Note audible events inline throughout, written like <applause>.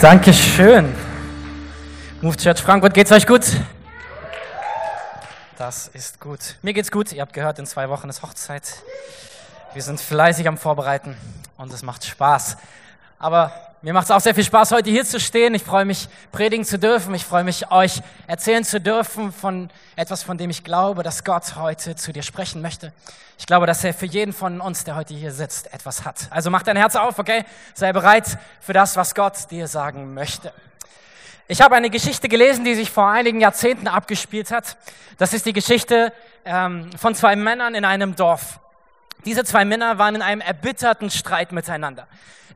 Dankeschön. Move Church Frankfurt, geht's euch gut? Das ist gut. Mir geht's gut. Ihr habt gehört, in zwei Wochen ist Hochzeit. Wir sind fleißig am Vorbereiten und es macht Spaß. Aber mir macht es auch sehr viel Spaß, heute hier zu stehen. Ich freue mich, predigen zu dürfen. Ich freue mich, euch erzählen zu dürfen von etwas, von dem ich glaube, dass Gott heute zu dir sprechen möchte. Ich glaube, dass er für jeden von uns, der heute hier sitzt, etwas hat. Also mach dein Herz auf, okay? Sei bereit für das, was Gott dir sagen möchte. Ich habe eine Geschichte gelesen, die sich vor einigen Jahrzehnten abgespielt hat. Das ist die Geschichte ähm, von zwei Männern in einem Dorf. Diese zwei Männer waren in einem erbitterten Streit miteinander.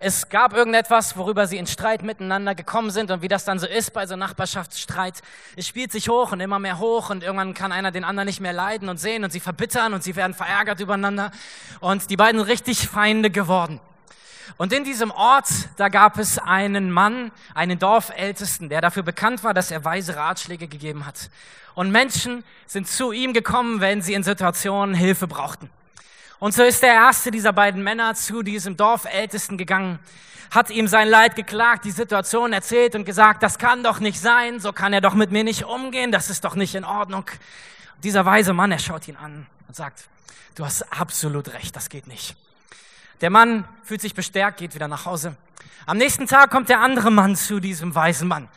Es gab irgendetwas, worüber sie in Streit miteinander gekommen sind und wie das dann so ist bei so Nachbarschaftsstreit. Es spielt sich hoch und immer mehr hoch und irgendwann kann einer den anderen nicht mehr leiden und sehen und sie verbittern und sie werden verärgert übereinander und die beiden richtig Feinde geworden. Und in diesem Ort, da gab es einen Mann, einen Dorfältesten, der dafür bekannt war, dass er weise Ratschläge gegeben hat. Und Menschen sind zu ihm gekommen, wenn sie in Situationen Hilfe brauchten. Und so ist der erste dieser beiden Männer zu diesem Dorfältesten gegangen, hat ihm sein Leid geklagt, die Situation erzählt und gesagt, das kann doch nicht sein, so kann er doch mit mir nicht umgehen, das ist doch nicht in Ordnung. Und dieser weise Mann, er schaut ihn an und sagt, du hast absolut recht, das geht nicht. Der Mann fühlt sich bestärkt, geht wieder nach Hause. Am nächsten Tag kommt der andere Mann zu diesem weisen Mann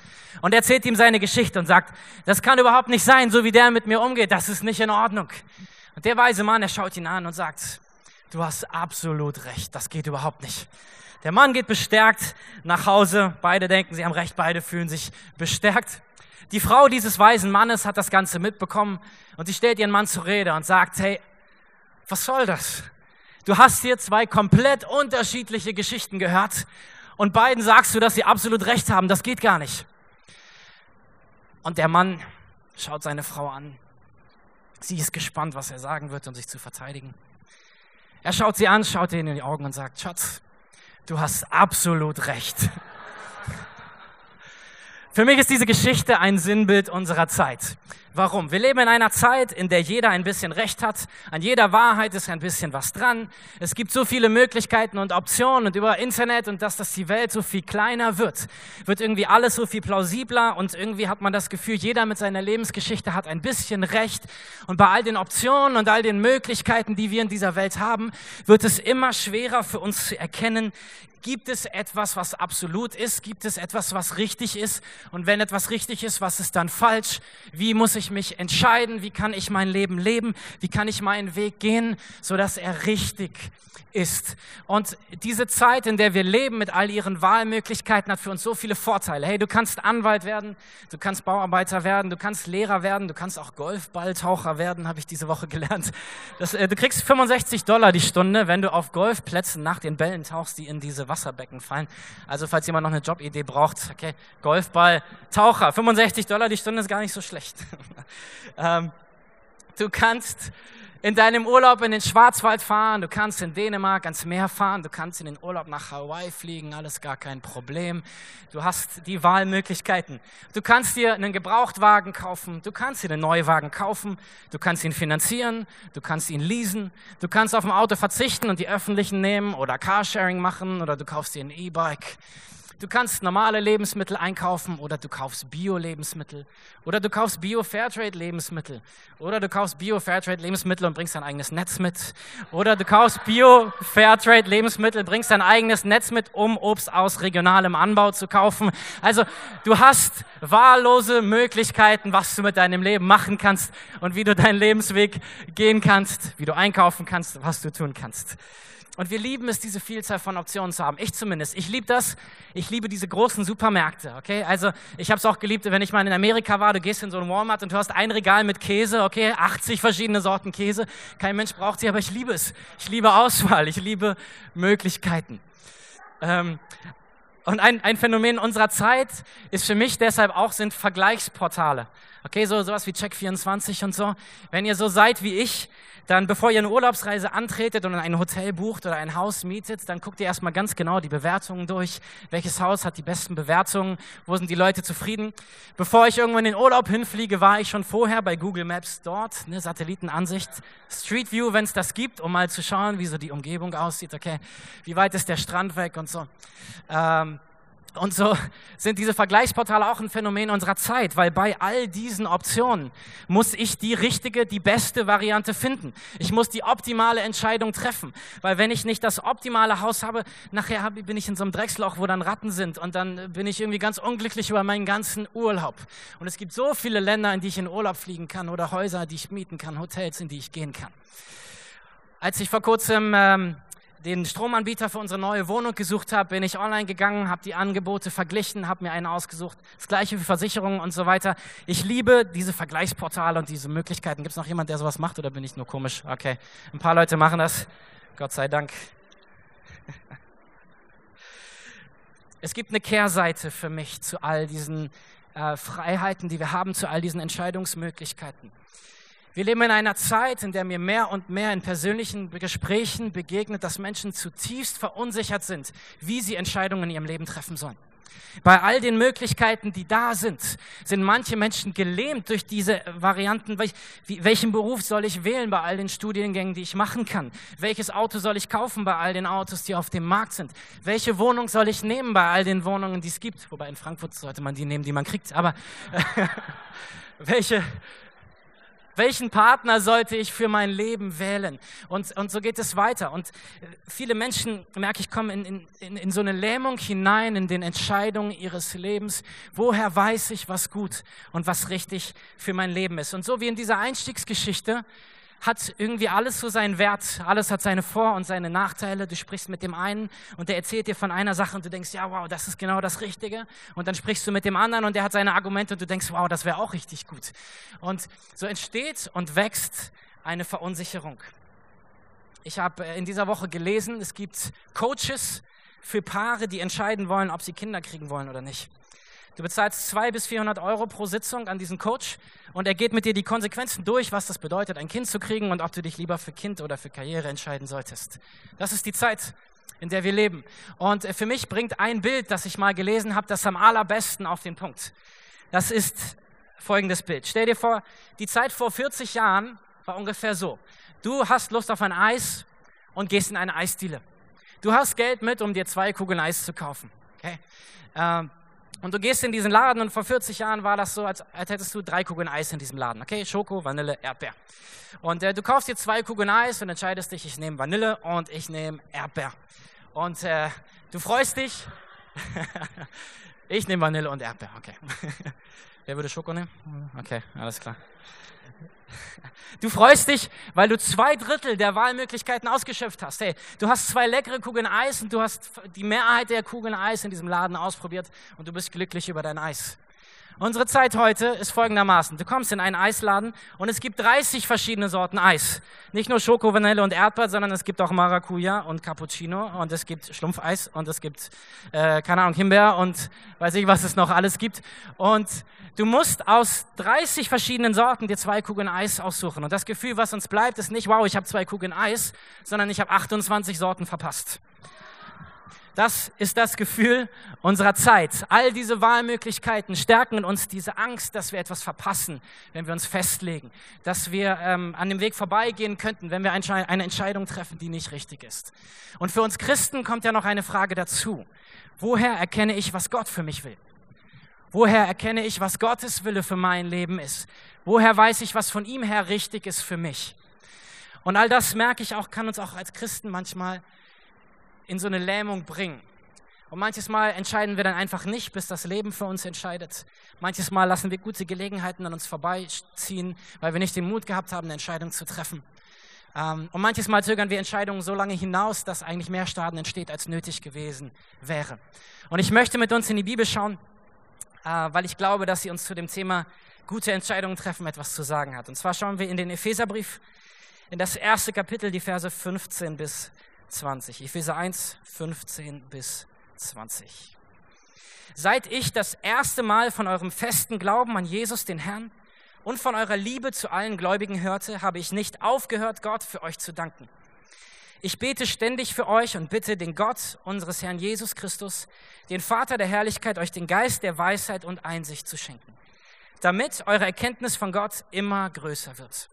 und erzählt ihm seine Geschichte und sagt, das kann überhaupt nicht sein, so wie der mit mir umgeht, das ist nicht in Ordnung. Und der weise Mann, er schaut ihn an und sagt, du hast absolut recht, das geht überhaupt nicht. Der Mann geht bestärkt nach Hause, beide denken, sie haben recht, beide fühlen sich bestärkt. Die Frau dieses weisen Mannes hat das Ganze mitbekommen und sie stellt ihren Mann zur Rede und sagt, hey, was soll das? Du hast hier zwei komplett unterschiedliche Geschichten gehört und beiden sagst du, dass sie absolut recht haben, das geht gar nicht. Und der Mann schaut seine Frau an Sie ist gespannt, was er sagen wird, um sich zu verteidigen. Er schaut sie an, schaut ihr in die Augen und sagt, Schatz, du hast absolut recht. Für mich ist diese Geschichte ein Sinnbild unserer Zeit. Warum? Wir leben in einer Zeit, in der jeder ein bisschen Recht hat. An jeder Wahrheit ist ein bisschen was dran. Es gibt so viele Möglichkeiten und Optionen und über Internet und dass das die Welt so viel kleiner wird, wird irgendwie alles so viel plausibler und irgendwie hat man das Gefühl, jeder mit seiner Lebensgeschichte hat ein bisschen Recht. Und bei all den Optionen und all den Möglichkeiten, die wir in dieser Welt haben, wird es immer schwerer für uns zu erkennen, Gibt es etwas, was absolut ist? Gibt es etwas, was richtig ist? Und wenn etwas richtig ist, was ist dann falsch? Wie muss ich mich entscheiden? Wie kann ich mein Leben leben? Wie kann ich meinen Weg gehen, sodass er richtig ist? Und diese Zeit, in der wir leben mit all ihren Wahlmöglichkeiten, hat für uns so viele Vorteile. Hey, du kannst Anwalt werden, du kannst Bauarbeiter werden, du kannst Lehrer werden, du kannst auch Golfballtaucher werden, habe ich diese Woche gelernt. Das, äh, du kriegst 65 Dollar die Stunde, wenn du auf Golfplätzen nach den Bällen tauchst, die in diese Wasserbecken fallen. Also falls jemand noch eine Jobidee braucht, okay, Golfball, Taucher, 65 Dollar die Stunde ist gar nicht so schlecht. <laughs> ähm, du kannst in deinem Urlaub in den Schwarzwald fahren, du kannst in Dänemark ans Meer fahren, du kannst in den Urlaub nach Hawaii fliegen, alles gar kein Problem. Du hast die Wahlmöglichkeiten. Du kannst dir einen Gebrauchtwagen kaufen, du kannst dir einen Neuwagen kaufen, du kannst ihn finanzieren, du kannst ihn leasen, du kannst auf ein Auto verzichten und die öffentlichen nehmen oder Carsharing machen oder du kaufst dir ein E-Bike. Du kannst normale Lebensmittel einkaufen oder du kaufst Bio-Lebensmittel oder du kaufst Bio-Fairtrade-Lebensmittel oder du kaufst Bio-Fairtrade-Lebensmittel und bringst dein eigenes Netz mit oder du kaufst Bio-Fairtrade-Lebensmittel, bringst dein eigenes Netz mit, um Obst aus regionalem Anbau zu kaufen. Also du hast wahllose Möglichkeiten, was du mit deinem Leben machen kannst und wie du deinen Lebensweg gehen kannst, wie du einkaufen kannst, was du tun kannst. Und wir lieben es, diese Vielzahl von Optionen zu haben. Ich zumindest. Ich liebe das. Ich liebe diese großen Supermärkte. Okay, also ich habe es auch geliebt, wenn ich mal in Amerika war. Du gehst in so ein Walmart und du hast ein Regal mit Käse. Okay, 80 verschiedene Sorten Käse. Kein Mensch braucht sie, aber ich liebe es. Ich liebe Auswahl. Ich liebe Möglichkeiten. Ähm, und ein, ein Phänomen unserer Zeit ist für mich deshalb auch sind Vergleichsportale. Okay, so sowas wie Check24 und so. Wenn ihr so seid wie ich, dann bevor ihr eine Urlaubsreise antretet und ein Hotel bucht oder ein Haus mietet, dann guckt ihr erstmal ganz genau die Bewertungen durch. Welches Haus hat die besten Bewertungen? Wo sind die Leute zufrieden? Bevor ich irgendwo in den Urlaub hinfliege, war ich schon vorher bei Google Maps dort, ne, Satellitenansicht, Street View, wenn es das gibt, um mal zu schauen, wie so die Umgebung aussieht. Okay, wie weit ist der Strand weg und so. Ähm, Und so sind diese Vergleichsportale auch ein Phänomen unserer Zeit, weil bei all diesen Optionen muss ich die richtige, die beste Variante finden. Ich muss die optimale Entscheidung treffen, weil wenn ich nicht das optimale Haus habe, nachher bin ich in so einem Drecksloch, wo dann Ratten sind und dann bin ich irgendwie ganz unglücklich über meinen ganzen Urlaub. Und es gibt so viele Länder, in die ich in Urlaub fliegen kann oder Häuser, die ich mieten kann, Hotels, in die ich gehen kann. Als ich vor kurzem ähm, den Stromanbieter für unsere neue Wohnung gesucht habe, bin ich online gegangen, habe die Angebote verglichen, habe mir einen ausgesucht. Das gleiche wie Versicherungen und so weiter. Ich liebe diese Vergleichsportale und diese Möglichkeiten. Gibt es noch jemand, der sowas macht oder bin ich nur komisch? Okay, ein paar Leute machen das. Gott sei Dank. <laughs> Es gibt eine Kehrseite für mich zu all diesen äh, Freiheiten, die wir haben, zu all diesen Entscheidungsmöglichkeiten. Wir leben in einer Zeit, in der mir mehr und mehr in persönlichen Gesprächen begegnet, dass Menschen zutiefst verunsichert sind, wie sie Entscheidungen in ihrem Leben treffen sollen. Bei all den Möglichkeiten, die da sind, sind manche Menschen gelähmt durch diese Varianten. Welchen Beruf soll ich wählen bei all den Studiengängen, die ich machen kann? Welches Auto soll ich kaufen bei all den Autos, die auf dem Markt sind? Welche Wohnung soll ich nehmen bei all den Wohnungen, die es gibt? Wobei in Frankfurt sollte man die nehmen, die man kriegt. Aber <laughs> welche, welchen Partner sollte ich für mein Leben wählen? Und, und so geht es weiter. Und viele Menschen, merke ich, kommen in, in, in so eine Lähmung hinein in den Entscheidungen ihres Lebens. Woher weiß ich, was gut und was richtig für mein Leben ist? Und so wie in dieser Einstiegsgeschichte hat irgendwie alles so seinen Wert, alles hat seine Vor- und seine Nachteile. Du sprichst mit dem einen und der erzählt dir von einer Sache und du denkst, ja, wow, das ist genau das Richtige. Und dann sprichst du mit dem anderen und der hat seine Argumente und du denkst, wow, das wäre auch richtig gut. Und so entsteht und wächst eine Verunsicherung. Ich habe äh, in dieser Woche gelesen, es gibt Coaches für Paare, die entscheiden wollen, ob sie Kinder kriegen wollen oder nicht. Du bezahlst 200 bis 400 Euro pro Sitzung an diesen Coach und er geht mit dir die Konsequenzen durch, was das bedeutet, ein Kind zu kriegen und ob du dich lieber für Kind oder für Karriere entscheiden solltest. Das ist die Zeit, in der wir leben. Und äh, für mich bringt ein Bild, das ich mal gelesen habe, das am allerbesten auf den Punkt. Das ist folgendes Bild. Stell dir vor, die Zeit vor 40 Jahren war ungefähr so. Du hast Lust auf ein Eis und gehst in eine Eisdiele. Du hast Geld mit, um dir zwei Kugeln Eis zu kaufen. Okay? Ähm, und du gehst in diesen Laden und vor 40 Jahren war das so, als, als hättest du drei Kugeln Eis in diesem Laden. Okay, Schoko, Vanille, Erdbeer. Und äh, du kaufst dir zwei Kugeln Eis und entscheidest dich, ich nehme Vanille und ich nehme Erdbeer. Und äh, du freust dich. <laughs> ich nehme Vanille und Erdbeer, okay. <laughs> Wer würde Schoko nehmen? Okay, alles klar. <laughs> Du freust dich, weil du zwei Drittel der Wahlmöglichkeiten ausgeschöpft hast. Hey, du hast zwei leckere Kugeln Eis und du hast die Mehrheit der Kugeln Eis in diesem Laden ausprobiert und du bist glücklich über dein Eis. Unsere Zeit heute ist folgendermaßen. Du kommst in einen Eisladen und es gibt 30 verschiedene Sorten Eis. Nicht nur Schoko, Vanille und Erdbeer, sondern es gibt auch Maracuja und Cappuccino und es gibt Schlumpfeis und es gibt, äh, keine Ahnung, Himbeer und weiß ich, was es noch alles gibt. Und du musst aus 30 verschiedenen Sorten dir zwei Kugeln Eis aussuchen. Und das Gefühl, was uns bleibt, ist nicht, wow, ich habe zwei Kugeln Eis, sondern ich habe 28 Sorten verpasst. Das ist das Gefühl unserer Zeit. All diese Wahlmöglichkeiten stärken in uns diese Angst, dass wir etwas verpassen, wenn wir uns festlegen, dass wir ähm, an dem Weg vorbeigehen könnten, wenn wir eine Entscheidung treffen, die nicht richtig ist. Und für uns Christen kommt ja noch eine Frage dazu. Woher erkenne ich, was Gott für mich will? Woher erkenne ich, was Gottes Wille für mein Leben ist? Woher weiß ich, was von ihm her richtig ist für mich? Und all das merke ich auch, kann uns auch als Christen manchmal in so eine Lähmung bringen. Und manches Mal entscheiden wir dann einfach nicht, bis das Leben für uns entscheidet. Manches Mal lassen wir gute Gelegenheiten an uns vorbeiziehen, weil wir nicht den Mut gehabt haben, eine Entscheidung zu treffen. Ähm, und manches Mal zögern wir Entscheidungen so lange hinaus, dass eigentlich mehr Schaden entsteht, als nötig gewesen wäre. Und ich möchte mit uns in die Bibel schauen, äh, weil ich glaube, dass sie uns zu dem Thema gute Entscheidungen treffen etwas zu sagen hat. Und zwar schauen wir in den Epheserbrief, in das erste Kapitel, die Verse 15 bis 20. Epheser 1, 15 bis 20. Seit ich das erste Mal von eurem festen Glauben an Jesus, den Herrn, und von eurer Liebe zu allen Gläubigen hörte, habe ich nicht aufgehört, Gott für euch zu danken. Ich bete ständig für euch und bitte den Gott unseres Herrn Jesus Christus, den Vater der Herrlichkeit, euch den Geist der Weisheit und Einsicht zu schenken, damit eure Erkenntnis von Gott immer größer wird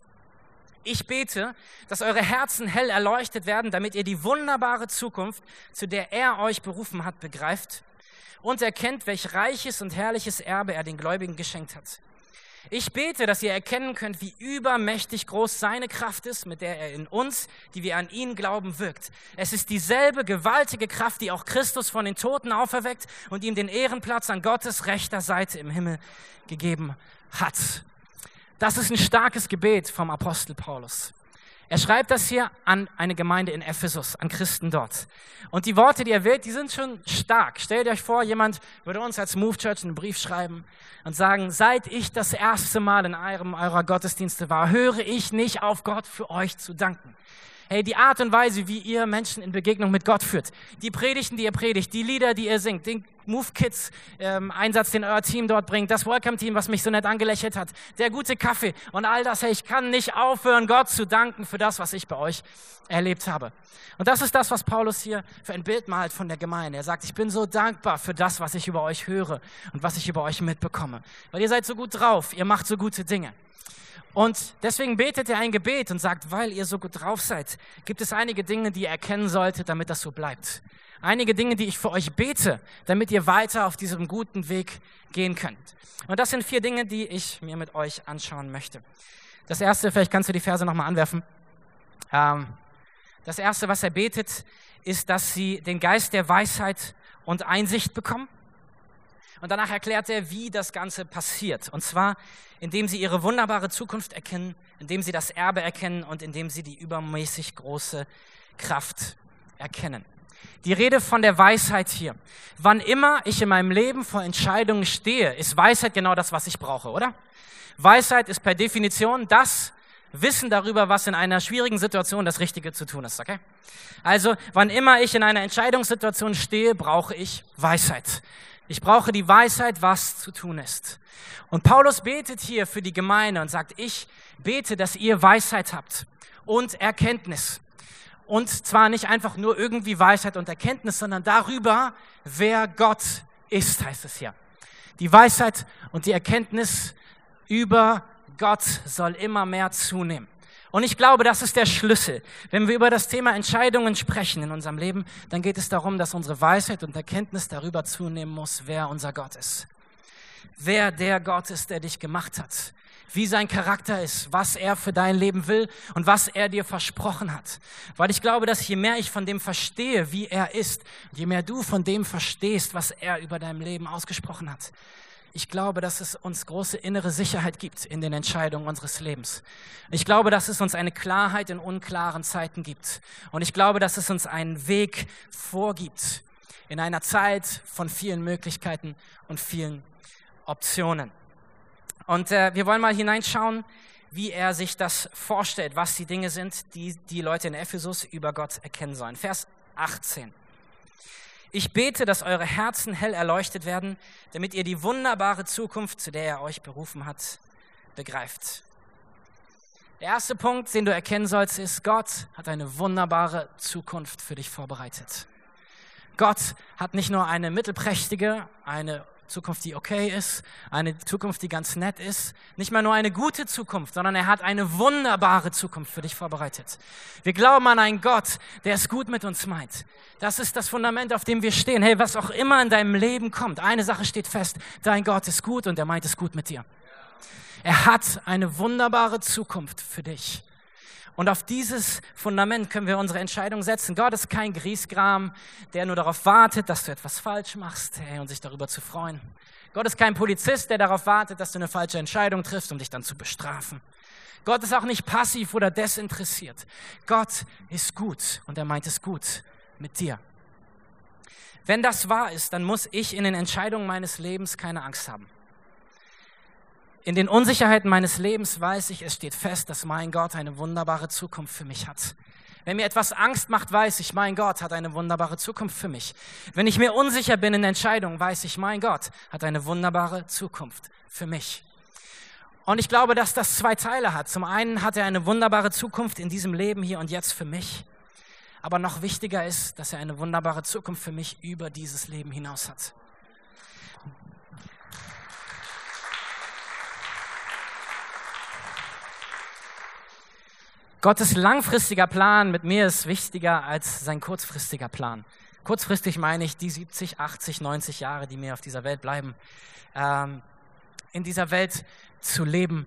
ich bete, dass eure Herzen hell erleuchtet werden, damit ihr die wunderbare Zukunft, zu der er euch berufen hat, begreift, und erkennt, welch reiches und herrliches Erbe er den Gläubigen geschenkt hat. Ich bete, dass ihr erkennen könnt, wie übermächtig groß seine Kraft ist, mit der er in uns, die wir an ihn glauben, wirkt. Es ist dieselbe gewaltige Kraft, die auch Christus von den Toten auferweckt und ihm den Ehrenplatz an Gottes rechter Seite im Himmel gegeben hat. Das ist ein starkes Gebet vom Apostel Paulus. Er schreibt das hier an eine Gemeinde in Ephesus, an Christen dort. Und die Worte, die er wählt, die sind schon stark. Stellt euch vor, jemand würde uns als Move Church einen Brief schreiben und sagen, seit ich das erste Mal in einem eurer Gottesdienste war, höre ich nicht auf Gott für euch zu danken. Hey, die Art und Weise, wie ihr Menschen in Begegnung mit Gott führt, die Predigten, die ihr predigt, die Lieder, die ihr singt, den Move Kids ähm, Einsatz, den euer Team dort bringt, das Welcome Team, was mich so nett angelächelt hat, der gute Kaffee und all das. Hey, ich kann nicht aufhören, Gott zu danken für das, was ich bei euch erlebt habe. Und das ist das, was Paulus hier für ein Bild malt von der Gemeinde. Er sagt, ich bin so dankbar für das, was ich über euch höre und was ich über euch mitbekomme, weil ihr seid so gut drauf, ihr macht so gute Dinge. Und deswegen betet er ein Gebet und sagt, weil ihr so gut drauf seid, gibt es einige Dinge, die ihr erkennen solltet, damit das so bleibt. Einige Dinge, die ich für euch bete, damit ihr weiter auf diesem guten Weg gehen könnt. Und das sind vier Dinge, die ich mir mit euch anschauen möchte. Das erste, vielleicht kannst du die Verse nochmal anwerfen. Ähm, das erste, was er betet, ist, dass sie den Geist der Weisheit und Einsicht bekommen. Und danach erklärt er, wie das Ganze passiert. Und zwar, indem sie ihre wunderbare Zukunft erkennen, indem sie das Erbe erkennen und indem sie die übermäßig große Kraft erkennen. Die Rede von der Weisheit hier. Wann immer ich in meinem Leben vor Entscheidungen stehe, ist Weisheit genau das, was ich brauche, oder? Weisheit ist per Definition das Wissen darüber, was in einer schwierigen Situation das Richtige zu tun ist, okay? Also, wann immer ich in einer Entscheidungssituation stehe, brauche ich Weisheit. Ich brauche die Weisheit, was zu tun ist. Und Paulus betet hier für die Gemeinde und sagt, ich bete, dass ihr Weisheit habt und Erkenntnis. Und zwar nicht einfach nur irgendwie Weisheit und Erkenntnis, sondern darüber, wer Gott ist, heißt es hier. Die Weisheit und die Erkenntnis über Gott soll immer mehr zunehmen. Und ich glaube, das ist der Schlüssel. Wenn wir über das Thema Entscheidungen sprechen in unserem Leben, dann geht es darum, dass unsere Weisheit und Erkenntnis darüber zunehmen muss, wer unser Gott ist. Wer der Gott ist, der dich gemacht hat. Wie sein Charakter ist, was er für dein Leben will und was er dir versprochen hat. Weil ich glaube, dass je mehr ich von dem verstehe, wie er ist, je mehr du von dem verstehst, was er über dein Leben ausgesprochen hat, ich glaube, dass es uns große innere Sicherheit gibt in den Entscheidungen unseres Lebens. Ich glaube, dass es uns eine Klarheit in unklaren Zeiten gibt. Und ich glaube, dass es uns einen Weg vorgibt in einer Zeit von vielen Möglichkeiten und vielen Optionen. Und äh, wir wollen mal hineinschauen, wie er sich das vorstellt, was die Dinge sind, die die Leute in Ephesus über Gott erkennen sollen. Vers 18. Ich bete, dass eure Herzen hell erleuchtet werden, damit ihr die wunderbare Zukunft, zu der er euch berufen hat, begreift. Der erste Punkt, den du erkennen sollst, ist, Gott hat eine wunderbare Zukunft für dich vorbereitet. Gott hat nicht nur eine mittelprächtige, eine Zukunft, die okay ist, eine Zukunft, die ganz nett ist, nicht mal nur eine gute Zukunft, sondern er hat eine wunderbare Zukunft für dich vorbereitet. Wir glauben an einen Gott, der es gut mit uns meint. Das ist das Fundament, auf dem wir stehen. Hey, was auch immer in deinem Leben kommt, eine Sache steht fest, dein Gott ist gut und er meint es gut mit dir. Er hat eine wunderbare Zukunft für dich. Und auf dieses Fundament können wir unsere Entscheidung setzen. Gott ist kein Griesgram, der nur darauf wartet, dass du etwas falsch machst hey, und sich darüber zu freuen. Gott ist kein Polizist, der darauf wartet, dass du eine falsche Entscheidung triffst, um dich dann zu bestrafen. Gott ist auch nicht passiv oder desinteressiert. Gott ist gut und er meint es gut mit dir. Wenn das wahr ist, dann muss ich in den Entscheidungen meines Lebens keine Angst haben. In den Unsicherheiten meines Lebens weiß ich, es steht fest, dass mein Gott eine wunderbare Zukunft für mich hat. Wenn mir etwas Angst macht, weiß ich, mein Gott hat eine wunderbare Zukunft für mich. Wenn ich mir unsicher bin in Entscheidungen, weiß ich, mein Gott hat eine wunderbare Zukunft für mich. Und ich glaube, dass das zwei Teile hat. Zum einen hat er eine wunderbare Zukunft in diesem Leben hier und jetzt für mich. Aber noch wichtiger ist, dass er eine wunderbare Zukunft für mich über dieses Leben hinaus hat. Gottes langfristiger Plan mit mir ist wichtiger als sein kurzfristiger Plan Kurzfristig meine ich die 70, 80, 90 Jahre, die mir auf dieser Welt bleiben, ähm, in dieser Welt zu leben.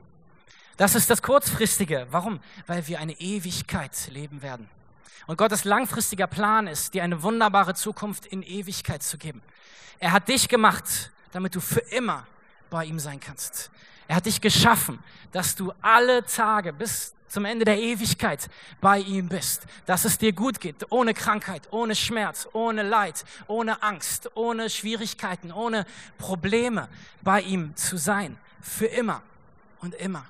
Das ist das Kurzfristige. Warum? Weil wir eine Ewigkeit leben werden. Und Gottes langfristiger Plan ist, dir eine wunderbare Zukunft in Ewigkeit zu geben. Er hat dich gemacht, damit du für immer bei ihm sein kannst. Er hat dich geschaffen, dass du alle Tage bis zum Ende der Ewigkeit bei ihm bist, dass es dir gut geht, ohne Krankheit, ohne Schmerz, ohne Leid, ohne Angst, ohne Schwierigkeiten, ohne Probleme bei ihm zu sein, für immer und immer.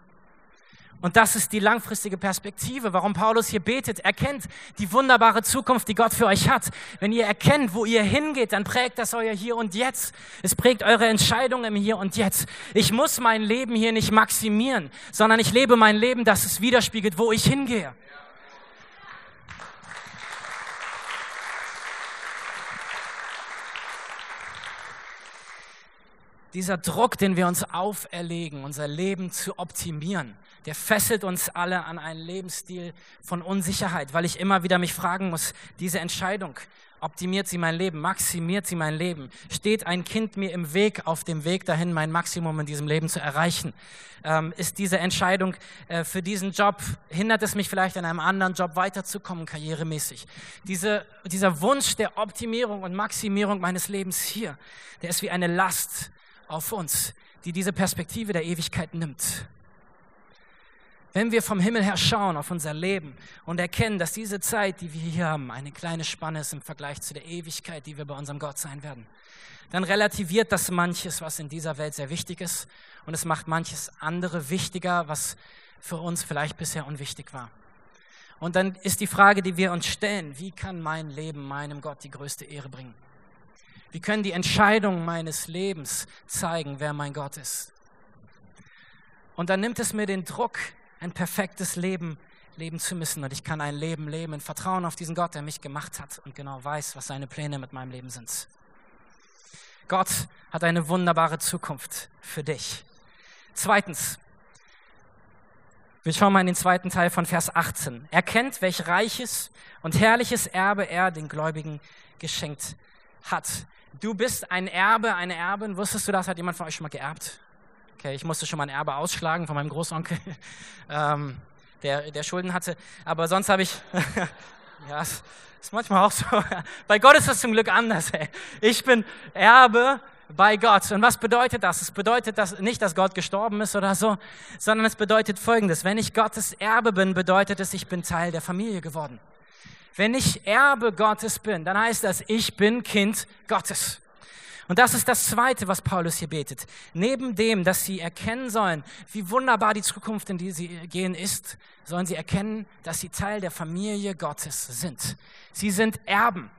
Und das ist die langfristige Perspektive, warum Paulus hier betet. Erkennt die wunderbare Zukunft, die Gott für euch hat. Wenn ihr erkennt, wo ihr hingeht, dann prägt das euer Hier und Jetzt. Es prägt eure Entscheidungen im Hier und Jetzt. Ich muss mein Leben hier nicht maximieren, sondern ich lebe mein Leben, das es widerspiegelt, wo ich hingehe. Dieser Druck, den wir uns auferlegen, unser Leben zu optimieren, der fesselt uns alle an einen Lebensstil von Unsicherheit, weil ich immer wieder mich fragen muss, diese Entscheidung, optimiert sie mein Leben, maximiert sie mein Leben? Steht ein Kind mir im Weg, auf dem Weg dahin, mein Maximum in diesem Leben zu erreichen? Ähm, ist diese Entscheidung äh, für diesen Job, hindert es mich vielleicht in einem anderen Job weiterzukommen, karrieremäßig? Diese, dieser Wunsch der Optimierung und Maximierung meines Lebens hier, der ist wie eine Last auf uns, die diese Perspektive der Ewigkeit nimmt. Wenn wir vom Himmel her schauen auf unser Leben und erkennen, dass diese Zeit, die wir hier haben, eine kleine Spanne ist im Vergleich zu der Ewigkeit, die wir bei unserem Gott sein werden, dann relativiert das manches, was in dieser Welt sehr wichtig ist und es macht manches andere wichtiger, was für uns vielleicht bisher unwichtig war. Und dann ist die Frage, die wir uns stellen, wie kann mein Leben meinem Gott die größte Ehre bringen? Wie können die Entscheidungen meines Lebens zeigen, wer mein Gott ist? Und dann nimmt es mir den Druck, ein perfektes Leben leben zu müssen. Und ich kann ein Leben leben in Vertrauen auf diesen Gott, der mich gemacht hat und genau weiß, was seine Pläne mit meinem Leben sind. Gott hat eine wunderbare Zukunft für dich. Zweitens, wir schauen mal in den zweiten Teil von Vers 18. Erkennt, welch reiches und herrliches Erbe er den Gläubigen geschenkt hat. Du bist ein Erbe, eine Erbin. Wusstest du das? Hat jemand von euch schon mal geerbt? Okay, ich musste schon mal ein Erbe ausschlagen von meinem Großonkel, <laughs> ähm, der, der Schulden hatte. Aber sonst habe ich, <laughs> ja, ist manchmal auch so. <laughs> Bei Gott ist das zum Glück anders. Ey. Ich bin Erbe bei Gott. Und was bedeutet das? Es bedeutet das nicht, dass Gott gestorben ist oder so, sondern es bedeutet Folgendes. Wenn ich Gottes Erbe bin, bedeutet es, ich bin Teil der Familie geworden. Wenn ich Erbe Gottes bin, dann heißt das, ich bin Kind Gottes. Und das ist das Zweite, was Paulus hier betet. Neben dem, dass sie erkennen sollen, wie wunderbar die Zukunft, in die sie gehen, ist, sollen sie erkennen, dass sie Teil der Familie Gottes sind. Sie sind Erben.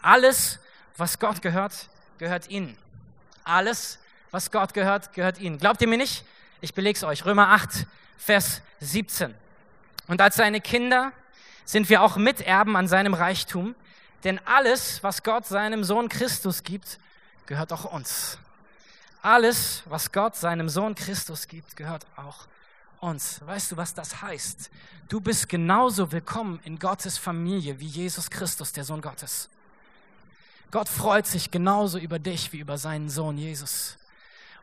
Alles, was Gott gehört, gehört ihnen. Alles, was Gott gehört, gehört ihnen. Glaubt ihr mir nicht? Ich beleg's euch. Römer 8, Vers 17. Und als seine Kinder sind wir auch Miterben an seinem Reichtum, denn alles, was Gott seinem Sohn Christus gibt, gehört auch uns. Alles, was Gott seinem Sohn Christus gibt, gehört auch uns. Weißt du, was das heißt? Du bist genauso willkommen in Gottes Familie wie Jesus Christus, der Sohn Gottes. Gott freut sich genauso über dich wie über seinen Sohn Jesus.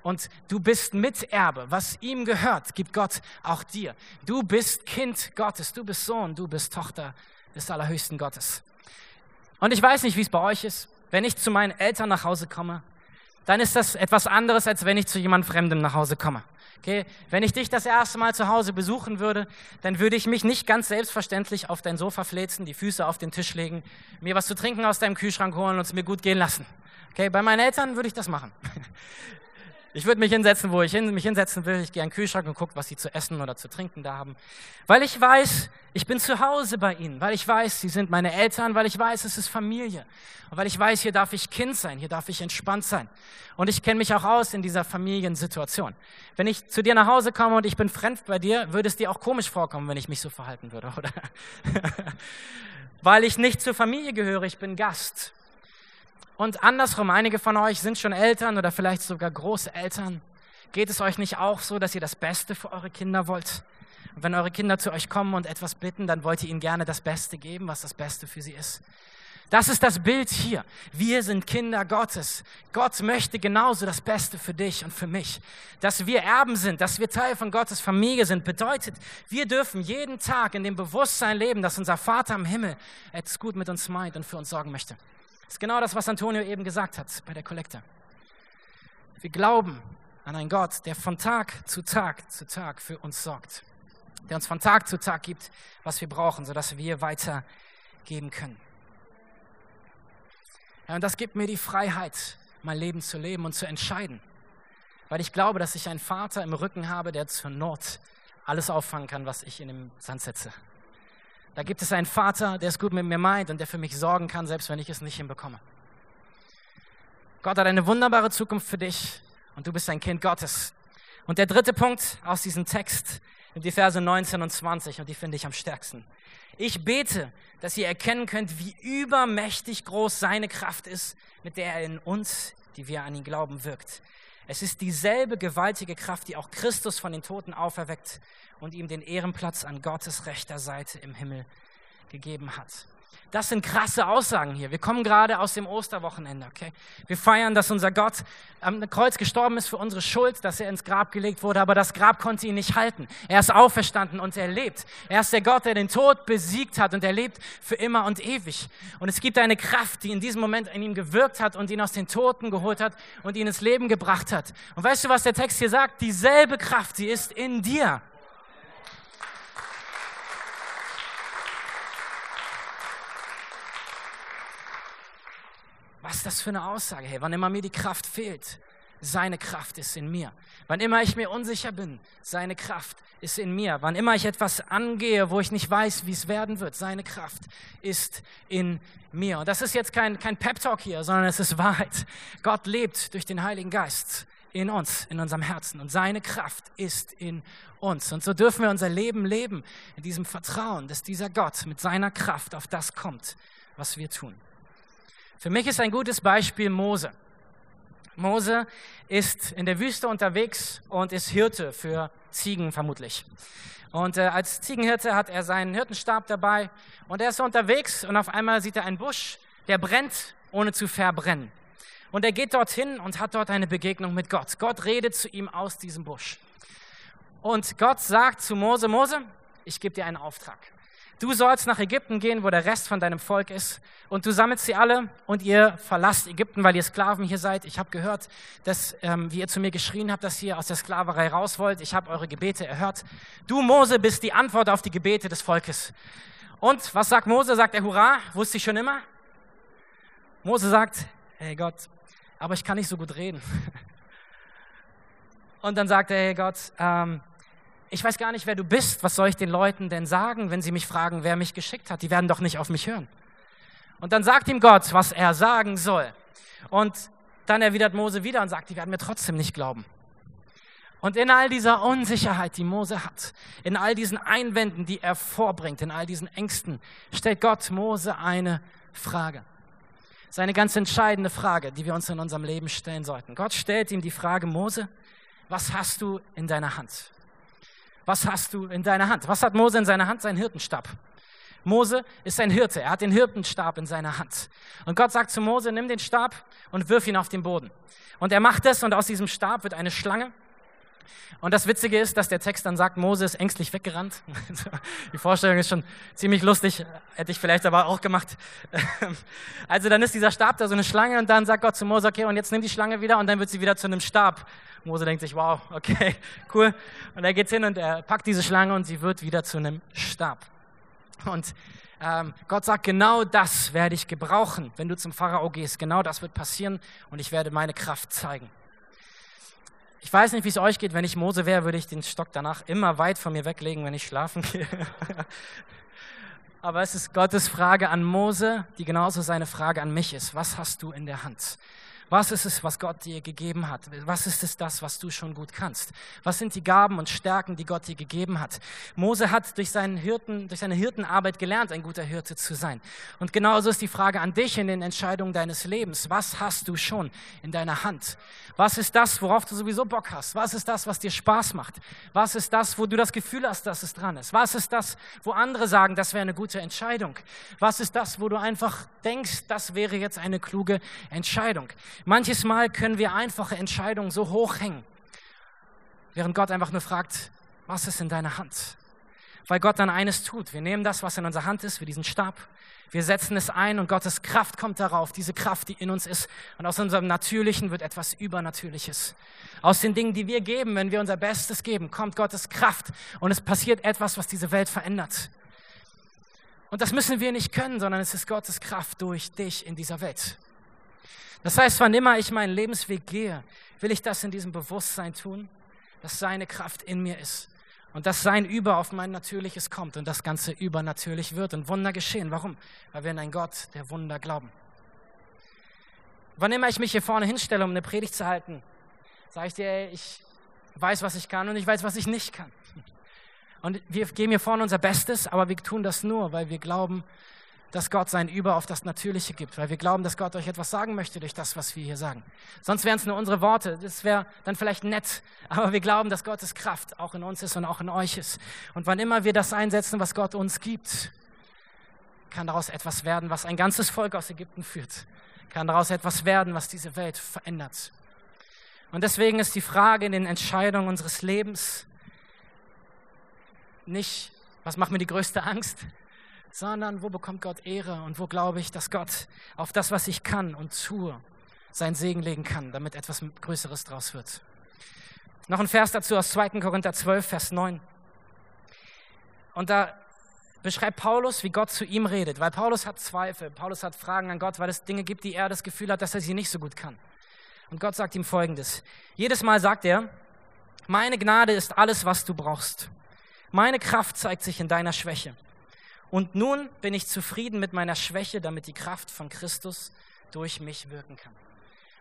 Und du bist Miterbe. Was ihm gehört, gibt Gott auch dir. Du bist Kind Gottes. Du bist Sohn. Du bist Tochter des Allerhöchsten Gottes. Und ich weiß nicht, wie es bei euch ist. Wenn ich zu meinen Eltern nach Hause komme, dann ist das etwas anderes, als wenn ich zu jemand Fremdem nach Hause komme. Okay? Wenn ich dich das erste Mal zu Hause besuchen würde, dann würde ich mich nicht ganz selbstverständlich auf dein Sofa fläzen, die Füße auf den Tisch legen, mir was zu trinken aus deinem Kühlschrank holen und es mir gut gehen lassen. Okay? Bei meinen Eltern würde ich das machen. <laughs> Ich würde mich hinsetzen, wo ich hin, mich hinsetzen will. Ich gehe an den Kühlschrank und gucke, was sie zu essen oder zu trinken da haben. Weil ich weiß, ich bin zu Hause bei ihnen. Weil ich weiß, sie sind meine Eltern. Weil ich weiß, es ist Familie. Und weil ich weiß, hier darf ich Kind sein. Hier darf ich entspannt sein. Und ich kenne mich auch aus in dieser Familiensituation. Wenn ich zu dir nach Hause komme und ich bin fremd bei dir, würde es dir auch komisch vorkommen, wenn ich mich so verhalten würde, <laughs> oder? weil ich nicht zur Familie gehöre. Ich bin Gast. Und andersrum, einige von euch sind schon Eltern oder vielleicht sogar Großeltern. Geht es euch nicht auch so, dass ihr das Beste für eure Kinder wollt? Und wenn eure Kinder zu euch kommen und etwas bitten, dann wollt ihr ihnen gerne das Beste geben, was das Beste für sie ist. Das ist das Bild hier. Wir sind Kinder Gottes. Gott möchte genauso das Beste für dich und für mich. Dass wir Erben sind, dass wir Teil von Gottes Familie sind, bedeutet, wir dürfen jeden Tag in dem Bewusstsein leben, dass unser Vater im Himmel etwas gut mit uns meint und für uns sorgen möchte. Ist genau das, was Antonio eben gesagt hat bei der Kollekte. Wir glauben an einen Gott, der von Tag zu Tag zu Tag für uns sorgt. Der uns von Tag zu Tag gibt, was wir brauchen, sodass wir weitergeben können. Ja, und das gibt mir die Freiheit, mein Leben zu leben und zu entscheiden. Weil ich glaube, dass ich einen Vater im Rücken habe, der zur Not alles auffangen kann, was ich in den Sand setze. Da gibt es einen Vater, der es gut mit mir meint und der für mich sorgen kann, selbst wenn ich es nicht hinbekomme. Gott hat eine wunderbare Zukunft für dich und du bist ein Kind Gottes. Und der dritte Punkt aus diesem Text sind die Verse 19 und 20 und die finde ich am stärksten. Ich bete, dass ihr erkennen könnt, wie übermächtig groß seine Kraft ist, mit der er in uns, die wir an ihn glauben, wirkt. Es ist dieselbe gewaltige Kraft, die auch Christus von den Toten auferweckt und ihm den Ehrenplatz an Gottes rechter Seite im Himmel gegeben hat. Das sind krasse Aussagen hier. Wir kommen gerade aus dem Osterwochenende, okay? Wir feiern, dass unser Gott am Kreuz gestorben ist für unsere Schuld, dass er ins Grab gelegt wurde, aber das Grab konnte ihn nicht halten. Er ist auferstanden und er lebt. Er ist der Gott, der den Tod besiegt hat und er lebt für immer und ewig. Und es gibt eine Kraft, die in diesem Moment in ihm gewirkt hat und ihn aus den Toten geholt hat und ihn ins Leben gebracht hat. Und weißt du, was der Text hier sagt? Dieselbe Kraft, sie ist in dir. Ist das für eine Aussage? Hey, wann immer mir die Kraft fehlt, seine Kraft ist in mir. Wann immer ich mir unsicher bin, seine Kraft ist in mir. Wann immer ich etwas angehe, wo ich nicht weiß, wie es werden wird, seine Kraft ist in mir. Und das ist jetzt kein, kein Pep-Talk hier, sondern es ist Wahrheit. Gott lebt durch den Heiligen Geist in uns, in unserem Herzen. Und seine Kraft ist in uns. Und so dürfen wir unser Leben leben, in diesem Vertrauen, dass dieser Gott mit seiner Kraft auf das kommt, was wir tun. Für mich ist ein gutes Beispiel Mose. Mose ist in der Wüste unterwegs und ist Hirte für Ziegen vermutlich. Und äh, als Ziegenhirte hat er seinen Hirtenstab dabei und er ist unterwegs und auf einmal sieht er einen Busch, der brennt, ohne zu verbrennen. Und er geht dorthin und hat dort eine Begegnung mit Gott. Gott redet zu ihm aus diesem Busch. Und Gott sagt zu Mose, Mose, ich gebe dir einen Auftrag. Du sollst nach Ägypten gehen, wo der Rest von deinem Volk ist, und du sammelst sie alle und ihr verlasst Ägypten, weil ihr Sklaven hier seid. Ich habe gehört, dass, ähm, wie ihr zu mir geschrien habt, dass ihr aus der Sklaverei raus wollt. Ich habe eure Gebete erhört. Du, Mose, bist die Antwort auf die Gebete des Volkes. Und was sagt Mose? Sagt er, Hurra, wusste ich schon immer? Mose sagt, hey Gott, aber ich kann nicht so gut reden. <laughs> Und dann sagt er, hey Gott, ähm, ich weiß gar nicht, wer du bist. Was soll ich den Leuten denn sagen, wenn sie mich fragen, wer mich geschickt hat? Die werden doch nicht auf mich hören. Und dann sagt ihm Gott, was er sagen soll. Und dann erwidert Mose wieder und sagt, die werden mir trotzdem nicht glauben. Und in all dieser Unsicherheit, die Mose hat, in all diesen Einwänden, die er vorbringt, in all diesen Ängsten, stellt Gott Mose eine Frage. Seine ganz entscheidende Frage, die wir uns in unserem Leben stellen sollten. Gott stellt ihm die Frage, Mose, was hast du in deiner Hand? Was hast du in deiner Hand? Was hat Mose in seiner Hand? Sein Hirtenstab. Mose ist ein Hirte. Er hat den Hirtenstab in seiner Hand. Und Gott sagt zu Mose, nimm den Stab und wirf ihn auf den Boden. Und er macht es und aus diesem Stab wird eine Schlange. Und das Witzige ist, dass der Text dann sagt, Mose ist ängstlich weggerannt. <laughs> Die Vorstellung ist schon ziemlich lustig, hätte ich vielleicht aber auch gemacht. <laughs> Also dann ist dieser Stab da so eine Schlange und dann sagt Gott zu Mose, okay, und jetzt nimm die Schlange wieder und dann wird sie wieder zu einem Stab. Mose denkt sich, wow, okay, <laughs> cool. Und er geht hin und er packt diese Schlange und sie wird wieder zu einem Stab. Und ähm, Gott sagt, genau das werde ich gebrauchen, wenn du zum Pharao gehst. Genau das wird passieren und ich werde meine Kraft zeigen. Ich weiß nicht, wie es euch geht. Wenn ich Mose wäre, würde ich den Stock danach immer weit von mir weglegen, wenn ich schlafen <laughs> gehe. Aber es ist Gottes Frage an Mose, die genauso seine Frage an mich ist. Was hast du in der Hand? Was ist es, was Gott dir gegeben hat? Was ist es das, was du schon gut kannst? Was sind die Gaben und Stärken, die Gott dir gegeben hat? Mose hat durch, seinen Hirten, durch seine Hirtenarbeit gelernt, ein guter Hirte zu sein. Und genauso ist die Frage an dich in den Entscheidungen deines Lebens. Was hast du schon in deiner Hand? Was ist das, worauf du sowieso Bock hast? Was ist das, was dir Spaß macht? Was ist das, wo du das Gefühl hast, dass es dran ist? Was ist das, wo andere sagen, das wäre eine gute Entscheidung? Was ist das, wo du einfach denkst, das wäre jetzt eine kluge Entscheidung? Manches Mal können wir einfache Entscheidungen so hochhängen, während Gott einfach nur fragt, was ist in deiner Hand? Weil Gott dann eines tut. Wir nehmen das, was in unserer Hand ist, wie diesen Stab, wir setzen es ein und Gottes Kraft kommt darauf, diese Kraft, die in uns ist. Und aus unserem Natürlichen wird etwas Übernatürliches. Aus den Dingen, die wir geben, wenn wir unser Bestes geben, kommt Gottes Kraft und es passiert etwas, was diese Welt verändert. Und das müssen wir nicht können, sondern es ist Gottes Kraft durch dich in dieser Welt. Das heißt, wann immer ich meinen Lebensweg gehe, will ich das in diesem Bewusstsein tun, dass seine Kraft in mir ist und dass sein Über auf mein Natürliches kommt und das Ganze übernatürlich wird und Wunder geschehen. Warum? Weil wir an einen Gott der Wunder glauben. Wann immer ich mich hier vorne hinstelle, um eine Predigt zu halten, sage ich dir, ey, ich weiß, was ich kann und ich weiß, was ich nicht kann. Und wir geben hier vorne unser Bestes, aber wir tun das nur, weil wir glauben, dass Gott sein Über auf das Natürliche gibt, weil wir glauben, dass Gott euch etwas sagen möchte durch das, was wir hier sagen. Sonst wären es nur unsere Worte. Das wäre dann vielleicht nett, aber wir glauben, dass Gottes Kraft auch in uns ist und auch in euch ist. Und wann immer wir das einsetzen, was Gott uns gibt, kann daraus etwas werden, was ein ganzes Volk aus Ägypten führt. Kann daraus etwas werden, was diese Welt verändert. Und deswegen ist die Frage in den Entscheidungen unseres Lebens nicht, was macht mir die größte Angst, sondern wo bekommt Gott Ehre und wo glaube ich, dass Gott auf das, was ich kann und tue, seinen Segen legen kann, damit etwas Größeres draus wird. Noch ein Vers dazu aus 2. Korinther 12, Vers 9. Und da beschreibt Paulus, wie Gott zu ihm redet, weil Paulus hat Zweifel, Paulus hat Fragen an Gott, weil es Dinge gibt, die er das Gefühl hat, dass er sie nicht so gut kann. Und Gott sagt ihm Folgendes. Jedes Mal sagt er, meine Gnade ist alles, was du brauchst. Meine Kraft zeigt sich in deiner Schwäche. Und nun bin ich zufrieden mit meiner Schwäche, damit die Kraft von Christus durch mich wirken kann.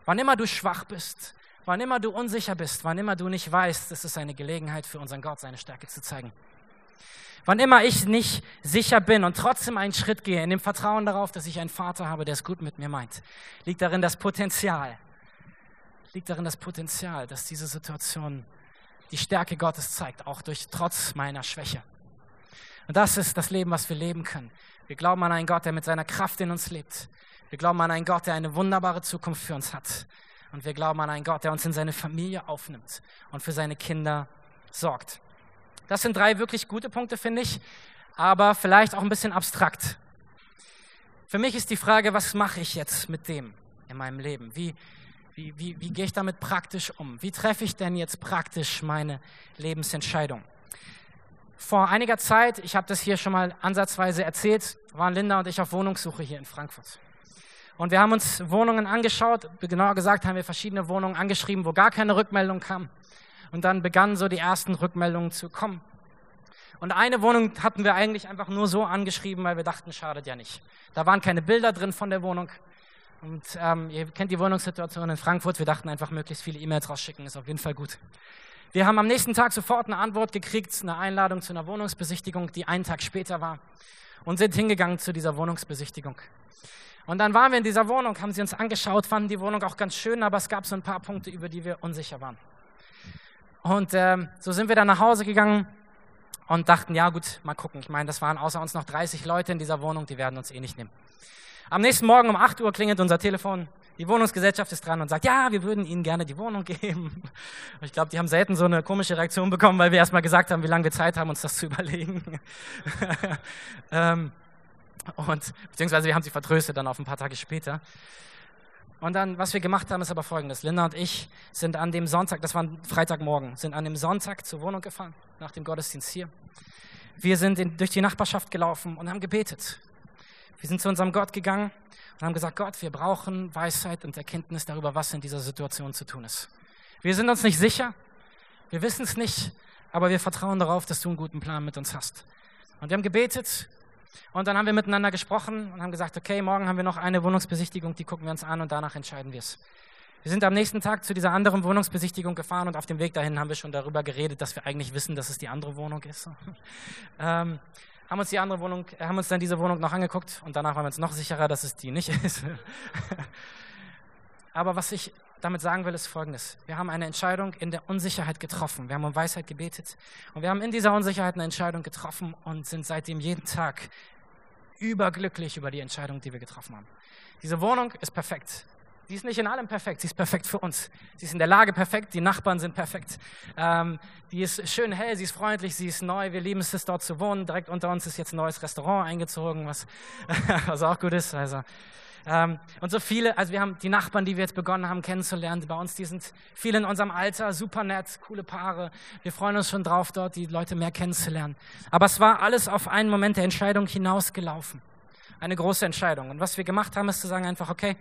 Wann immer du schwach bist, wann immer du unsicher bist, wann immer du nicht weißt, ist es eine Gelegenheit für unseren Gott, seine Stärke zu zeigen. Wann immer ich nicht sicher bin und trotzdem einen Schritt gehe, in dem Vertrauen darauf, dass ich einen Vater habe, der es gut mit mir meint, liegt darin das Potenzial, liegt darin das Potenzial, dass diese Situation die Stärke Gottes zeigt, auch durch trotz meiner Schwäche. Und das ist das Leben, was wir leben können. Wir glauben an einen Gott, der mit seiner Kraft in uns lebt. Wir glauben an einen Gott, der eine wunderbare Zukunft für uns hat. Und wir glauben an einen Gott, der uns in seine Familie aufnimmt und für seine Kinder sorgt. Das sind drei wirklich gute Punkte, finde ich, aber vielleicht auch ein bisschen abstrakt. Für mich ist die Frage, was mache ich jetzt mit dem in meinem Leben? Wie, wie, wie, wie gehe ich damit praktisch um? Wie treffe ich denn jetzt praktisch meine Lebensentscheidung? Vor einiger Zeit, ich habe das hier schon mal ansatzweise erzählt, waren Linda und ich auf Wohnungssuche hier in Frankfurt. Und wir haben uns Wohnungen angeschaut, genauer gesagt haben wir verschiedene Wohnungen angeschrieben, wo gar keine Rückmeldung kam. Und dann begannen so die ersten Rückmeldungen zu kommen. Und eine Wohnung hatten wir eigentlich einfach nur so angeschrieben, weil wir dachten, schadet ja nicht. Da waren keine Bilder drin von der Wohnung. Und ähm, ihr kennt die Wohnungssituation in Frankfurt. Wir dachten einfach, möglichst viele E-Mails rausschicken, ist auf jeden Fall gut. Wir haben am nächsten Tag sofort eine Antwort gekriegt, eine Einladung zu einer Wohnungsbesichtigung, die einen Tag später war und sind hingegangen zu dieser Wohnungsbesichtigung. Und dann waren wir in dieser Wohnung, haben sie uns angeschaut, fanden die Wohnung auch ganz schön, aber es gab so ein paar Punkte, über die wir unsicher waren. Und ähm, so sind wir dann nach Hause gegangen und dachten, ja gut, mal gucken. Ich meine, das waren außer uns noch 30 Leute in dieser Wohnung, die werden uns eh nicht nehmen. Am nächsten Morgen um 8 Uhr klingelt unser Telefon. Die Wohnungsgesellschaft ist dran und sagt, ja, wir würden Ihnen gerne die Wohnung <laughs> geben. Ich glaube, die haben selten so eine komische Reaktion bekommen, weil wir erstmal gesagt haben, wie lange wir Zeit haben, uns das zu <laughs> überlegen. <laughs> ähm, und, beziehungsweise wir haben sie vertröstet dann auf ein paar Tage später. Und dann, was wir gemacht haben, ist aber folgendes. Linda und ich sind an dem Sonntag, das war Freitagmorgen, sind an dem Sonntag zur Wohnung gefahren, nach dem Gottesdienst hier. Wir sind in, durch die Nachbarschaft gelaufen und haben gebetet. Wir sind zu unserem Gott gegangen und haben gesagt, Gott, wir brauchen Weisheit und Erkenntnis darüber, was in dieser Situation zu tun ist. Wir sind uns nicht sicher, wir wissen es nicht, aber wir vertrauen darauf, dass du einen guten Plan mit uns hast. Und wir haben gebetet und dann haben wir miteinander gesprochen und haben gesagt, okay, morgen haben wir noch eine Wohnungsbesichtigung, die gucken wir uns an und danach entscheiden wir es. Wir sind am nächsten Tag zu dieser anderen Wohnungsbesichtigung gefahren und auf dem Weg dahin haben wir schon darüber geredet, dass wir eigentlich wissen, dass es die andere Wohnung ist. <laughs> ähm, haben uns die andere Wohnung, äh, haben uns dann diese Wohnung noch angeguckt und danach waren wir uns noch sicherer, dass es die nicht <laughs> ist. Aber was ich damit sagen will, ist Folgendes. Wir haben eine Entscheidung in der Unsicherheit getroffen. Wir haben um Weisheit gebetet und wir haben in dieser Unsicherheit eine Entscheidung getroffen und sind seitdem jeden Tag überglücklich über die Entscheidung, die wir getroffen haben. Diese Wohnung ist perfekt. Sie ist nicht in allem perfekt, sie ist perfekt für uns. Sie ist in der Lage perfekt, die Nachbarn sind perfekt. Ähm, die ist schön hell, sie ist freundlich, sie ist neu. Wir lieben es, dort zu wohnen. Direkt unter uns ist jetzt ein neues Restaurant eingezogen, was, <laughs> was auch gut ist. Also, ähm, und so viele, also wir haben die Nachbarn, die wir jetzt begonnen haben kennenzulernen, bei uns, die sind viele in unserem Alter, super nett, coole Paare. Wir freuen uns schon drauf, dort die Leute mehr kennenzulernen. Aber es war alles auf einen Moment der Entscheidung hinausgelaufen. Eine große Entscheidung. Und was wir gemacht haben, ist zu sagen einfach, okay,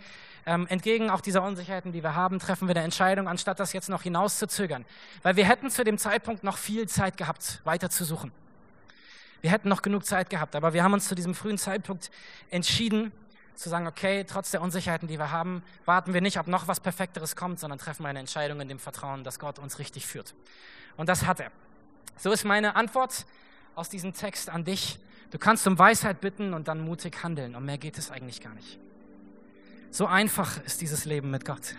ähm, entgegen auch dieser Unsicherheiten, die wir haben, treffen wir eine Entscheidung, anstatt das jetzt noch hinauszuzögern. Weil wir hätten zu dem Zeitpunkt noch viel Zeit gehabt, weiter zu suchen. Wir hätten noch genug Zeit gehabt, aber wir haben uns zu diesem frühen Zeitpunkt entschieden, zu sagen, okay, trotz der Unsicherheiten, die wir haben, warten wir nicht, ob noch was Perfekteres kommt, sondern treffen eine Entscheidung in dem Vertrauen, dass Gott uns richtig führt. Und das hat er. So ist meine Antwort aus diesem Text an dich. Du kannst um Weisheit bitten und dann mutig handeln. Und mehr geht es eigentlich gar nicht. So einfach ist dieses Leben mit Gott.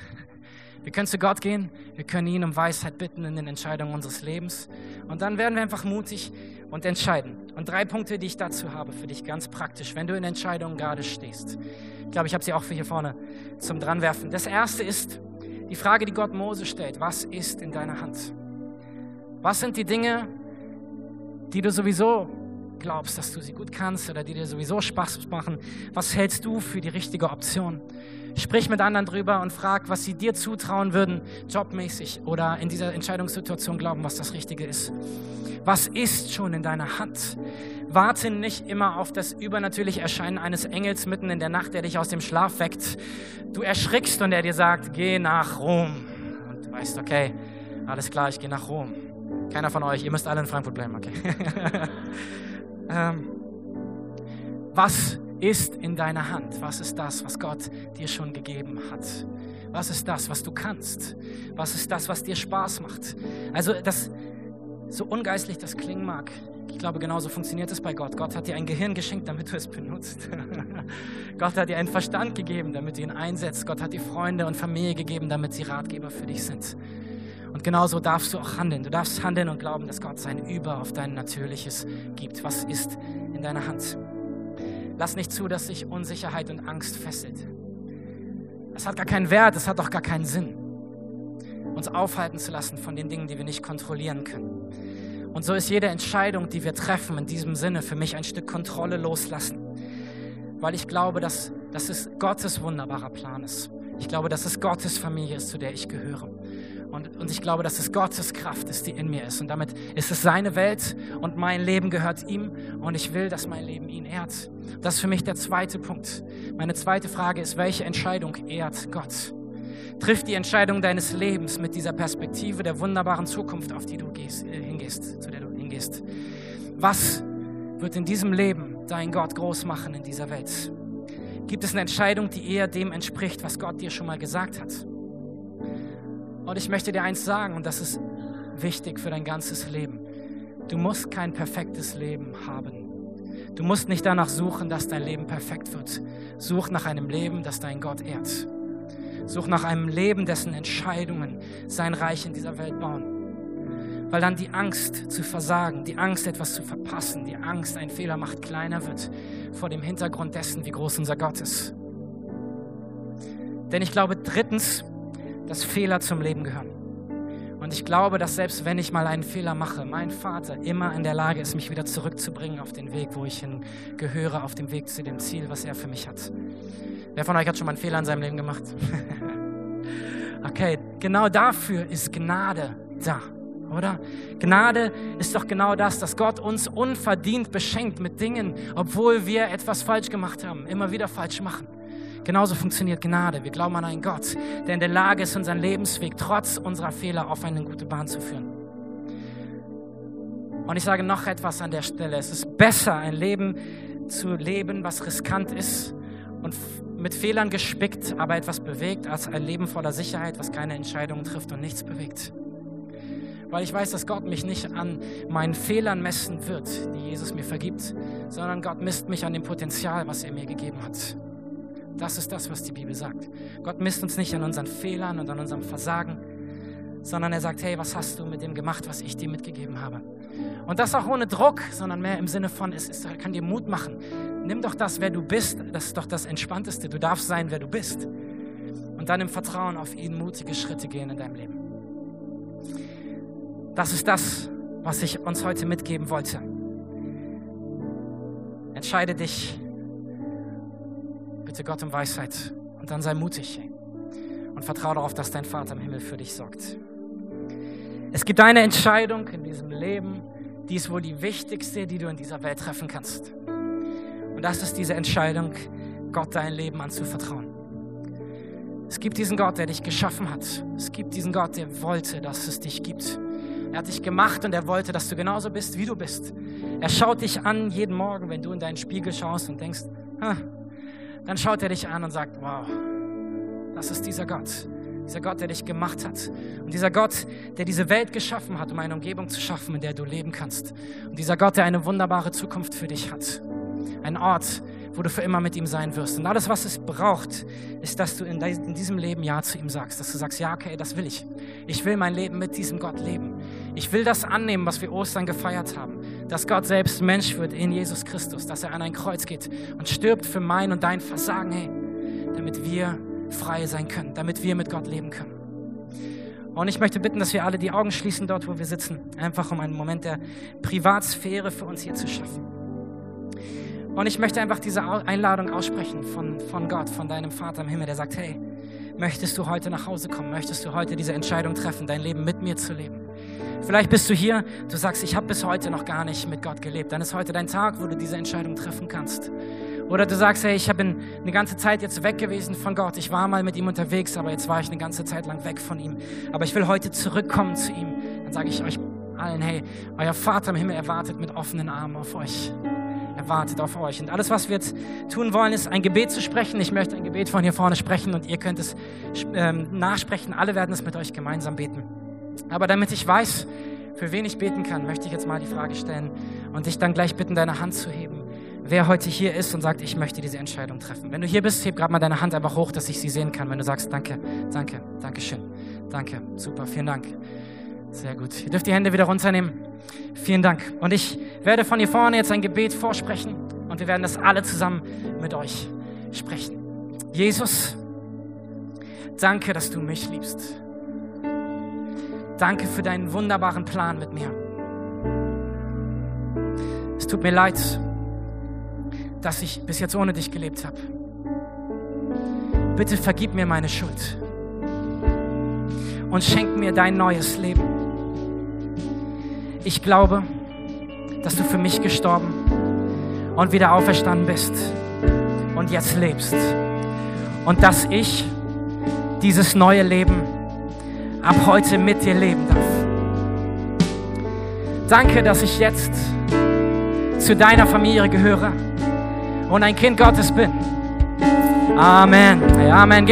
Wir können zu Gott gehen, wir können ihn um Weisheit bitten in den Entscheidungen unseres Lebens und dann werden wir einfach mutig und entscheiden. Und drei Punkte, die ich dazu habe für dich ganz praktisch, wenn du in Entscheidungen gerade stehst. Ich glaube, ich habe sie auch für hier vorne zum Dranwerfen. Das erste ist die Frage, die Gott Mose stellt. Was ist in deiner Hand? Was sind die Dinge, die du sowieso glaubst, dass du sie gut kannst oder die dir sowieso Spaß machen? Was hältst du für die richtige Option? Sprich mit anderen drüber und frag, was sie dir zutrauen würden, jobmäßig oder in dieser Entscheidungssituation glauben, was das Richtige ist. Was ist schon in deiner Hand? Warte nicht immer auf das übernatürliche Erscheinen eines Engels mitten in der Nacht, der dich aus dem Schlaf weckt. Du erschrickst und er dir sagt, geh nach Rom. Und du weißt, okay, alles klar, ich gehe nach Rom. Keiner von euch, ihr müsst alle in Frankfurt bleiben, okay. <laughs> ähm, was ist in deiner Hand? Was ist das, was Gott dir schon gegeben hat? Was ist das, was du kannst? Was ist das, was dir Spaß macht? Also das, so ungeistlich das klingen mag, ich glaube, genauso funktioniert es bei Gott. Gott hat dir ein Gehirn geschenkt, damit du es benutzt. <laughs> Gott hat dir einen Verstand gegeben, damit du ihn einsetzt. Gott hat dir Freunde und Familie gegeben, damit sie Ratgeber für dich sind. Und genauso darfst du auch handeln. Du darfst handeln und glauben, dass Gott sein Über auf dein Natürliches gibt. Was ist in deiner Hand? Lass nicht zu, dass sich Unsicherheit und Angst fesselt. Das hat gar keinen Wert, das hat auch gar keinen Sinn, uns aufhalten zu lassen von den Dingen, die wir nicht kontrollieren können. Und so ist jede Entscheidung, die wir treffen, in diesem Sinne für mich ein Stück Kontrolle loslassen. Weil ich glaube, dass, dass es Gottes wunderbarer Plan ist. Ich glaube, dass es Gottes Familie ist, zu der ich gehöre. Und, und ich glaube, dass es Gottes Kraft ist, die in mir ist. Und damit ist es seine Welt und mein Leben gehört ihm. Und ich will, dass mein Leben ihn ehrt. Das ist für mich der zweite Punkt. Meine zweite Frage ist, welche Entscheidung ehrt Gott? Triff die Entscheidung deines Lebens mit dieser Perspektive der wunderbaren Zukunft, auf die du gehst, äh, hingehst, zu der du hingehst. Was wird in diesem Leben dein Gott groß machen in dieser Welt? Gibt es eine Entscheidung, die eher dem entspricht, was Gott dir schon mal gesagt hat? Und ich möchte dir eins sagen, und das ist wichtig für dein ganzes Leben. Du musst kein perfektes Leben haben. Du musst nicht danach suchen, dass dein Leben perfekt wird. Such nach einem Leben, das dein Gott ehrt. Such nach einem Leben, dessen Entscheidungen sein Reich in dieser Welt bauen. Weil dann die Angst zu versagen, die Angst, etwas zu verpassen, die Angst, ein Fehler macht, kleiner wird vor dem Hintergrund dessen, wie groß unser Gott ist. Denn ich glaube, drittens, dass Fehler zum Leben gehören. Und ich glaube, dass selbst wenn ich mal einen Fehler mache, mein Vater immer in der Lage ist, mich wieder zurückzubringen auf den Weg, wo ich hingehöre, auf dem Weg zu dem Ziel, was er für mich hat. Wer von euch hat schon mal einen Fehler in seinem Leben gemacht? <laughs> okay, genau dafür ist Gnade da, oder? Gnade ist doch genau das, dass Gott uns unverdient beschenkt mit Dingen, obwohl wir etwas falsch gemacht haben, immer wieder falsch machen. Genauso funktioniert Gnade. Wir glauben an einen Gott, der in der Lage ist, unseren Lebensweg trotz unserer Fehler auf eine gute Bahn zu führen. Und ich sage noch etwas an der Stelle. Es ist besser, ein Leben zu leben, was riskant ist und mit Fehlern gespickt, aber etwas bewegt, als ein Leben voller Sicherheit, was keine Entscheidungen trifft und nichts bewegt. Weil ich weiß, dass Gott mich nicht an meinen Fehlern messen wird, die Jesus mir vergibt, sondern Gott misst mich an dem Potenzial, was er mir gegeben hat. Das ist das, was die Bibel sagt. Gott misst uns nicht an unseren Fehlern und an unserem Versagen, sondern er sagt, hey, was hast du mit dem gemacht, was ich dir mitgegeben habe? Und das auch ohne Druck, sondern mehr im Sinne von, es ist, kann dir Mut machen. Nimm doch das, wer du bist, das ist doch das Entspannteste. Du darfst sein, wer du bist. Und dann im Vertrauen auf ihn mutige Schritte gehen in deinem Leben. Das ist das, was ich uns heute mitgeben wollte. Entscheide dich, bitte Gott um Weisheit und dann sei mutig und vertraue darauf, dass dein Vater im Himmel für dich sorgt. Es gibt eine Entscheidung in diesem Leben, die ist wohl die wichtigste, die du in dieser Welt treffen kannst. Und das ist diese Entscheidung, Gott dein Leben anzuvertrauen. Es gibt diesen Gott, der dich geschaffen hat. Es gibt diesen Gott, der wollte, dass es dich gibt. Er hat dich gemacht und er wollte, dass du genauso bist, wie du bist. Er schaut dich an jeden Morgen, wenn du in deinen Spiegel schaust und denkst, dann schaut er dich an und sagt, wow, das ist dieser Gott. Dieser Gott, der dich gemacht hat. Und dieser Gott, der diese Welt geschaffen hat, um eine Umgebung zu schaffen, in der du leben kannst. Und dieser Gott, der eine wunderbare Zukunft für dich hat. Ein Ort, wo du für immer mit ihm sein wirst. Und alles, was es braucht, ist, dass du in diesem Leben Ja zu ihm sagst. Dass du sagst, ja, okay, das will ich. Ich will mein Leben mit diesem Gott leben. Ich will das annehmen, was wir Ostern gefeiert haben. Dass Gott selbst Mensch wird in Jesus Christus. Dass er an ein Kreuz geht und stirbt für mein und dein Versagen, hey, damit wir frei sein können, damit wir mit Gott leben können. Und ich möchte bitten, dass wir alle die Augen schließen dort, wo wir sitzen, einfach um einen Moment der Privatsphäre für uns hier zu schaffen. Und ich möchte einfach diese Einladung aussprechen von, von Gott, von deinem Vater im Himmel, der sagt, hey, möchtest du heute nach Hause kommen? Möchtest du heute diese Entscheidung treffen, dein Leben mit mir zu leben? Vielleicht bist du hier, du sagst, ich habe bis heute noch gar nicht mit Gott gelebt. Dann ist heute dein Tag, wo du diese Entscheidung treffen kannst. Oder du sagst, hey, ich bin eine ganze Zeit jetzt weg gewesen von Gott. Ich war mal mit ihm unterwegs, aber jetzt war ich eine ganze Zeit lang weg von ihm. Aber ich will heute zurückkommen zu ihm. Dann sage ich euch allen, hey, euer Vater im Himmel erwartet mit offenen Armen auf euch er wartet auf euch. Und alles, was wir jetzt tun wollen, ist ein Gebet zu sprechen. Ich möchte ein Gebet von hier vorne sprechen und ihr könnt es ähm, nachsprechen. Alle werden es mit euch gemeinsam beten. Aber damit ich weiß, für wen ich beten kann, möchte ich jetzt mal die Frage stellen und dich dann gleich bitten, deine Hand zu heben. Wer heute hier ist und sagt, ich möchte diese Entscheidung treffen. Wenn du hier bist, heb gerade mal deine Hand einfach hoch, dass ich sie sehen kann. Wenn du sagst, danke, danke, danke schön, danke, super, vielen Dank. Sehr gut. Ihr dürft die Hände wieder runternehmen. Vielen Dank. Und ich werde von hier vorne jetzt ein Gebet vorsprechen und wir werden das alle zusammen mit euch sprechen. Jesus, danke, dass du mich liebst. Danke für deinen wunderbaren Plan mit mir. Es tut mir leid, dass ich bis jetzt ohne dich gelebt habe. Bitte vergib mir meine Schuld und schenk mir dein neues Leben. Ich glaube, dass du für mich gestorben und wieder auferstanden bist und jetzt lebst. Und dass ich dieses neue Leben ab heute mit dir leben darf. Danke, dass ich jetzt zu deiner Familie gehöre und ein Kind Gottes bin. Amen. Amen.